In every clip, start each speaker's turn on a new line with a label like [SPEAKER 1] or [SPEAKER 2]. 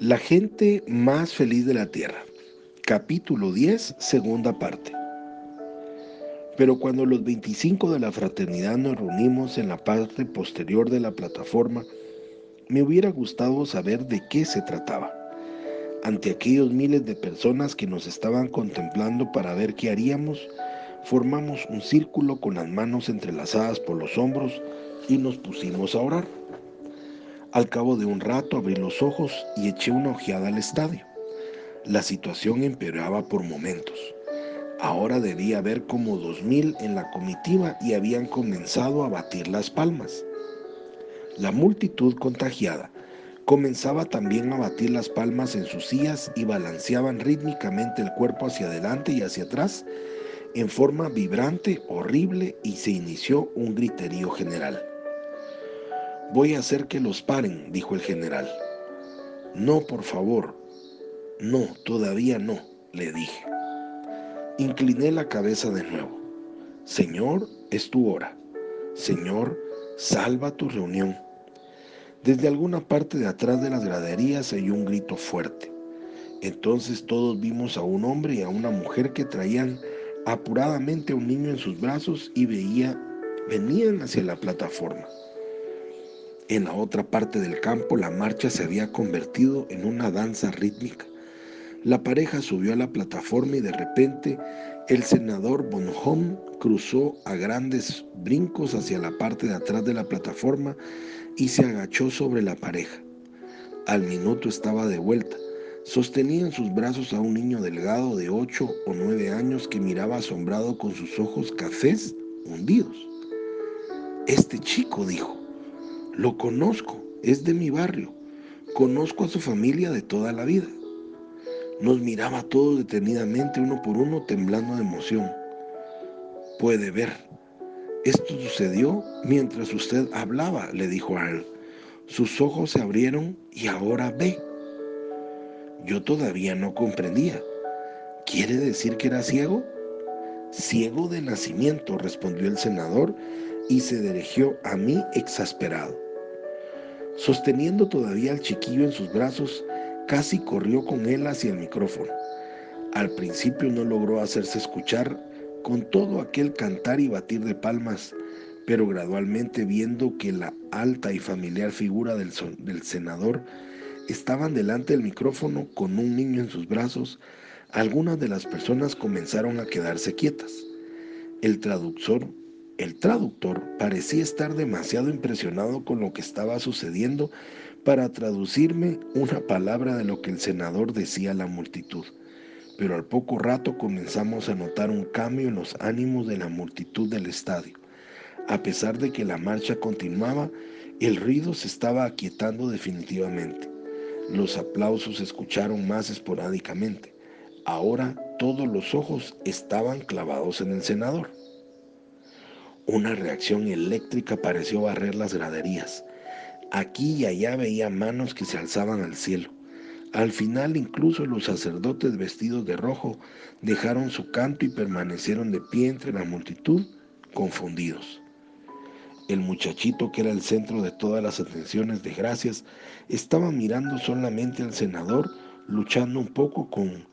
[SPEAKER 1] La gente más feliz de la tierra. Capítulo 10, segunda parte. Pero cuando los 25 de la fraternidad nos reunimos en la parte posterior de la plataforma, me hubiera gustado saber de qué se trataba. Ante aquellos miles de personas que nos estaban contemplando para ver qué haríamos, formamos un círculo con las manos entrelazadas por los hombros y nos pusimos a orar. Al cabo de un rato abrí los ojos y eché una ojeada al estadio. La situación empeoraba por momentos. Ahora debía haber como dos mil en la comitiva y habían comenzado a batir las palmas. La multitud contagiada comenzaba también a batir las palmas en sus sillas y balanceaban rítmicamente el cuerpo hacia adelante y hacia atrás en forma vibrante, horrible, y se inició un griterío general. Voy a hacer que los paren, dijo el general. No, por favor. No, todavía no, le dije. Incliné la cabeza de nuevo. Señor, es tu hora. Señor, salva tu reunión. Desde alguna parte de atrás de las graderías se oyó un grito fuerte. Entonces todos vimos a un hombre y a una mujer que traían apuradamente a un niño en sus brazos y veía, venían hacia la plataforma. En la otra parte del campo la marcha se había convertido en una danza rítmica. La pareja subió a la plataforma y de repente el senador Bonhomme cruzó a grandes brincos hacia la parte de atrás de la plataforma y se agachó sobre la pareja. Al minuto estaba de vuelta. Sostenía en sus brazos a un niño delgado de ocho o nueve años que miraba asombrado con sus ojos cafés hundidos. Este chico, dijo, lo conozco, es de mi barrio. Conozco a su familia de toda la vida. Nos miraba todos detenidamente uno por uno temblando de emoción. Puede ver. Esto sucedió mientras usted hablaba, le dijo a él. Sus ojos se abrieron y ahora ve. Yo todavía no comprendía. ¿Quiere decir que era ciego? Ciego de nacimiento, respondió el senador y se dirigió a mí exasperado. Sosteniendo todavía al chiquillo en sus brazos, casi corrió con él hacia el micrófono. Al principio no logró hacerse escuchar con todo aquel cantar y batir de palmas, pero gradualmente viendo que la alta y familiar figura del, senador estaban delante del micrófono con un niño en sus brazos, algunas de las personas comenzaron a quedarse quietas. El traductor el traductor parecía estar demasiado impresionado con lo que estaba sucediendo para traducirme una palabra de lo que el senador decía a la multitud. Pero al poco rato comenzamos a notar un cambio en los ánimos de la multitud del estadio. A pesar de que la marcha continuaba, el ruido se estaba aquietando definitivamente. Los aplausos se escucharon más esporádicamente. Ahora todos los ojos estaban clavados en el senador. Una reacción eléctrica pareció barrer las graderías. Aquí y allá veía manos que se alzaban al cielo. Al final incluso los sacerdotes vestidos de rojo dejaron su canto y permanecieron de pie entre la multitud, confundidos. El muchachito que era el centro de todas las atenciones de gracias estaba mirando solamente al senador, luchando un poco con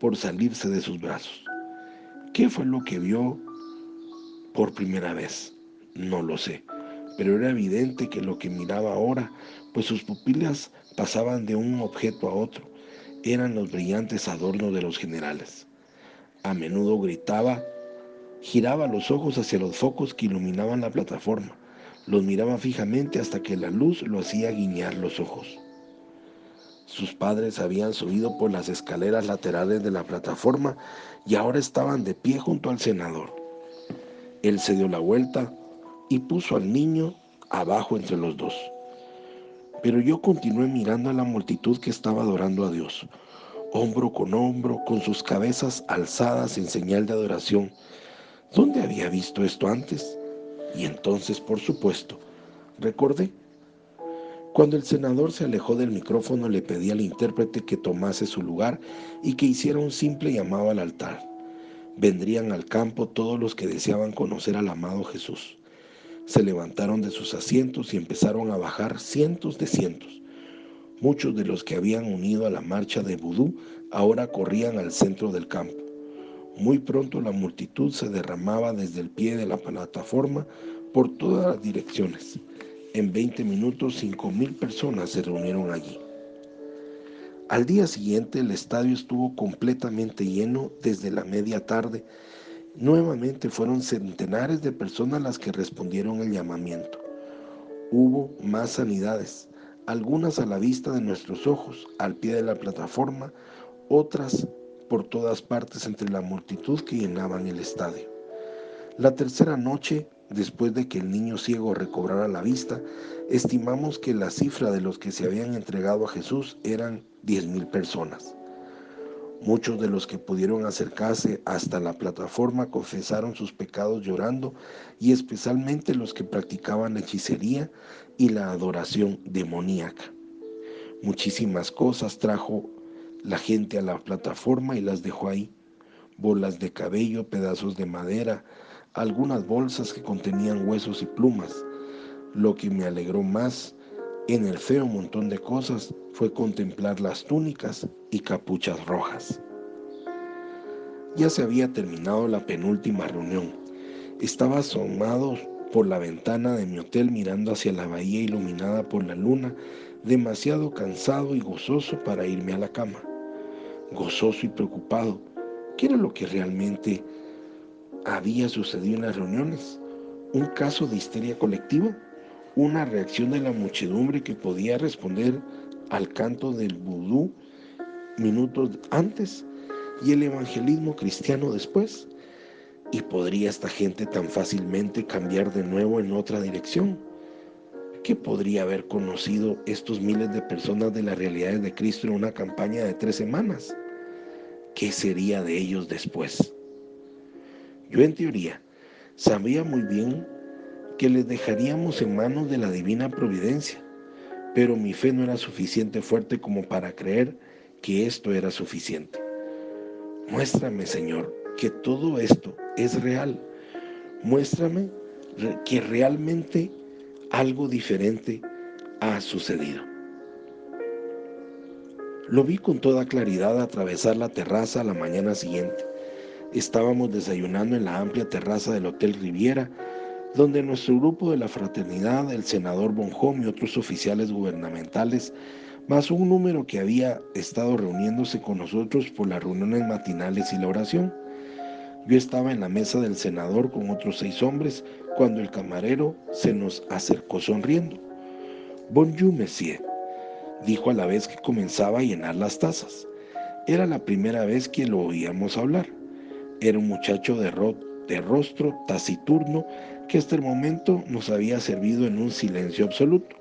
[SPEAKER 1] por salirse de sus brazos. ¿Qué fue lo que vio por primera vez? No lo sé, pero era evidente que lo que miraba ahora, pues sus pupilas pasaban de un objeto a otro, eran los brillantes adornos de los generales. A menudo gritaba, giraba los ojos hacia los focos que iluminaban la plataforma, los miraba fijamente hasta que la luz lo hacía guiñar los ojos. Sus padres habían subido por las escaleras laterales de la plataforma y ahora estaban de pie junto al senador. Él se dio la vuelta y puso al niño abajo entre los dos. Pero yo continué mirando a la multitud que estaba adorando a Dios, hombro con hombro, con sus cabezas alzadas en señal de adoración. ¿Dónde había visto esto antes? Y entonces, por supuesto, recordé. Cuando el senador se alejó del micrófono, le pedí al intérprete que tomase su lugar y que hiciera un simple llamado al altar vendrían al campo todos los que deseaban conocer al amado Muchos de los que habían unido a la marcha de vudú ahora corrían al centro del campo. Muy pronto la multitud se derramaba desde el pie de la plataforma por todas las direcciones. En 20 minutos, 5.000 personas se reunieron allí. Al día siguiente el estadio estuvo completamente lleno desde la media tarde. Nuevamente fueron centenares de personas las que respondieron el llamamiento. Hubo más sanidades, algunas a la vista de nuestros ojos, al pie de la plataforma, otras por todas partes entre la multitud que llenaban el estadio. La tercera noche, después de que el niño ciego recobrara la vista, estimamos que la cifra de los que se habían entregado a Jesús eran diez mil personas. Muchos de los que pudieron acercarse hasta la plataforma confesaron sus pecados llorando y especialmente los que practicaban la hechicería y la adoración demoníaca. Muchísimas cosas trajo la gente a la plataforma y las dejó ahí. Bolas de cabello, pedazos de madera, algunas bolsas que contenían huesos y plumas. Lo que me alegró más en el feo montón de cosas fue contemplar las túnicas y capuchas rojas. Ya se había terminado la penúltima reunión. Estaba asomado por la ventana de mi hotel mirando hacia la bahía iluminada por la luna, demasiado cansado y gozoso para irme a la cama. Gozoso y preocupado. ¿Qué era lo que realmente había sucedido en las reuniones? ¿Un caso de histeria colectiva? una reacción de la muchedumbre que podía responder al canto del vudú minutos antes y el evangelismo cristiano después. ¿Y podría esta gente tan fácilmente cambiar de nuevo en otra dirección? ¿Qué podría haber conocido estos miles de personas de las realidades de Cristo en una campaña de tres semanas? ¿Qué sería de ellos después? Yo en teoría sabía muy bien que les dejaríamos en manos de la divina providencia, pero mi fe no era suficiente fuerte como para creer que esto era suficiente. Muéstrame, Señor, que todo esto es real. Muéstrame que realmente algo diferente ha sucedido. Lo vi con toda claridad atravesar la terraza la mañana siguiente. Estábamos desayunando en la amplia terraza del Hotel Riviera donde nuestro grupo de la fraternidad, el senador Bonjón y otros oficiales gubernamentales, más un número que había estado reuniéndose con nosotros por las reuniones matinales y la oración. Yo estaba en la mesa del senador con otros seis hombres cuando el camarero se nos acercó sonriendo. Bonjour, monsieur, dijo a la vez que comenzaba a llenar las tazas. Era la primera vez que lo oíamos hablar. Era un muchacho de, rostro taciturno que hasta el momento nos había servido en un silencio absoluto.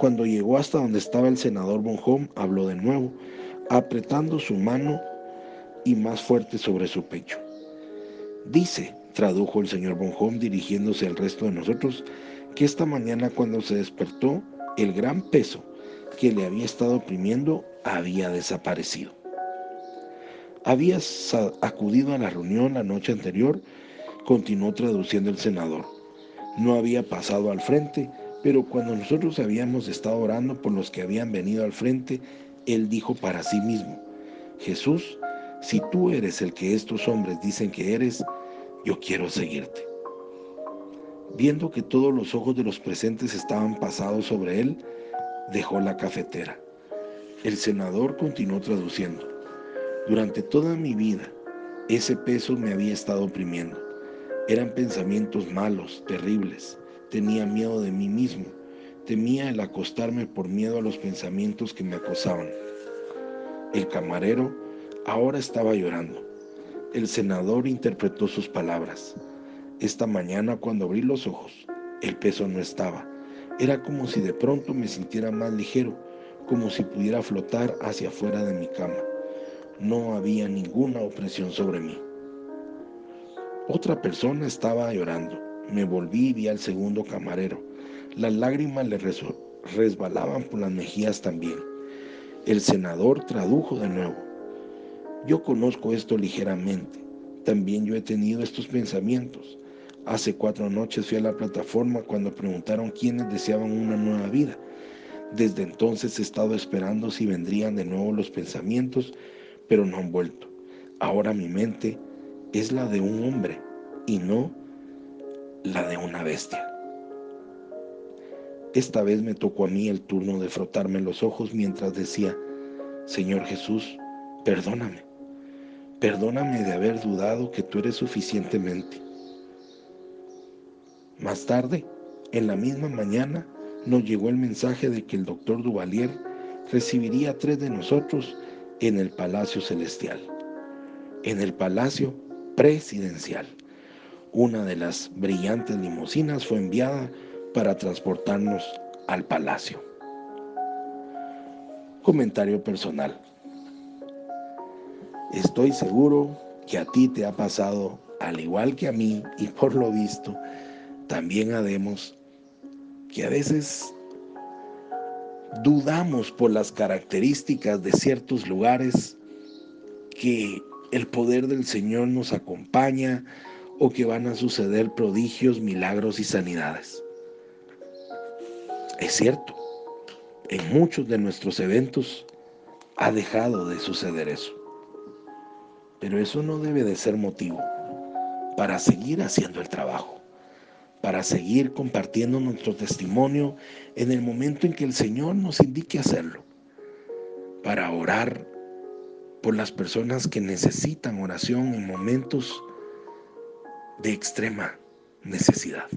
[SPEAKER 1] Cuando llegó hasta donde estaba el senador Bonhomme, habló de nuevo, apretando su mano y más fuerte sobre su pecho. Dice, tradujo el señor Bonhomme dirigiéndose al resto de nosotros, que esta mañana cuando se despertó, el gran peso que le había estado oprimiendo había desaparecido. Había acudido a la reunión la noche anterior continuó traduciendo el senador. No había pasado al frente, pero cuando nosotros habíamos estado orando por los que habían venido al frente, él dijo para sí mismo, Jesús, si tú eres el que estos hombres dicen que eres, yo quiero seguirte. Viendo que todos los ojos de los presentes estaban pasados sobre él, dejó la cafetera. El senador continuó traduciendo. Durante toda mi vida, ese peso me había estado oprimiendo. Eran pensamientos malos, terribles. Tenía miedo de mí mismo. Temía el acostarme por miedo a los pensamientos que me acosaban. El camarero ahora estaba llorando. El senador interpretó sus palabras. Esta mañana cuando abrí los ojos, el peso no estaba. Era como si de pronto me sintiera más ligero, como si pudiera flotar hacia afuera de mi cama. No había ninguna opresión sobre mí. Otra persona estaba llorando. Me volví y vi al segundo camarero. Las lágrimas le resbalaban por las mejillas también. El senador tradujo de nuevo. Yo conozco esto ligeramente. También yo he tenido estos pensamientos. Hace cuatro noches fui a la plataforma cuando preguntaron quiénes deseaban una nueva vida. Desde entonces he estado esperando si vendrían de nuevo los pensamientos, pero no han vuelto. Ahora mi mente es la de un hombre y no la de una bestia. Esta vez me tocó a mí el turno de frotarme los ojos mientras decía, Señor Jesús, perdóname, perdóname de haber dudado que tú eres suficientemente. Más tarde, en la misma mañana, nos llegó el mensaje de que el doctor Duvalier recibiría a tres de nosotros en el Palacio Celestial, en el Palacio Presidencial. Una de las brillantes limusinas fue enviada para transportarnos al palacio. Comentario personal. Estoy seguro que a ti te ha pasado, al igual que a mí, y por lo visto, también a Demos, que a veces dudamos por las características de ciertos lugares que el poder del Señor nos acompaña o que van a suceder prodigios, milagros y sanidades. Es cierto, en muchos de nuestros eventos ha dejado de suceder eso. Pero eso no debe de ser motivo para seguir haciendo el trabajo, para seguir compartiendo nuestro testimonio en el momento en que el Señor nos indique hacerlo, para orar por las personas que necesitan oración en momentos de extrema necesidad.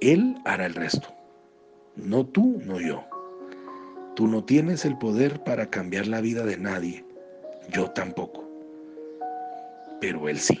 [SPEAKER 1] Él hará el resto, no tú, no yo. Tú no tienes el poder para cambiar la vida de nadie, yo tampoco, pero Él sí.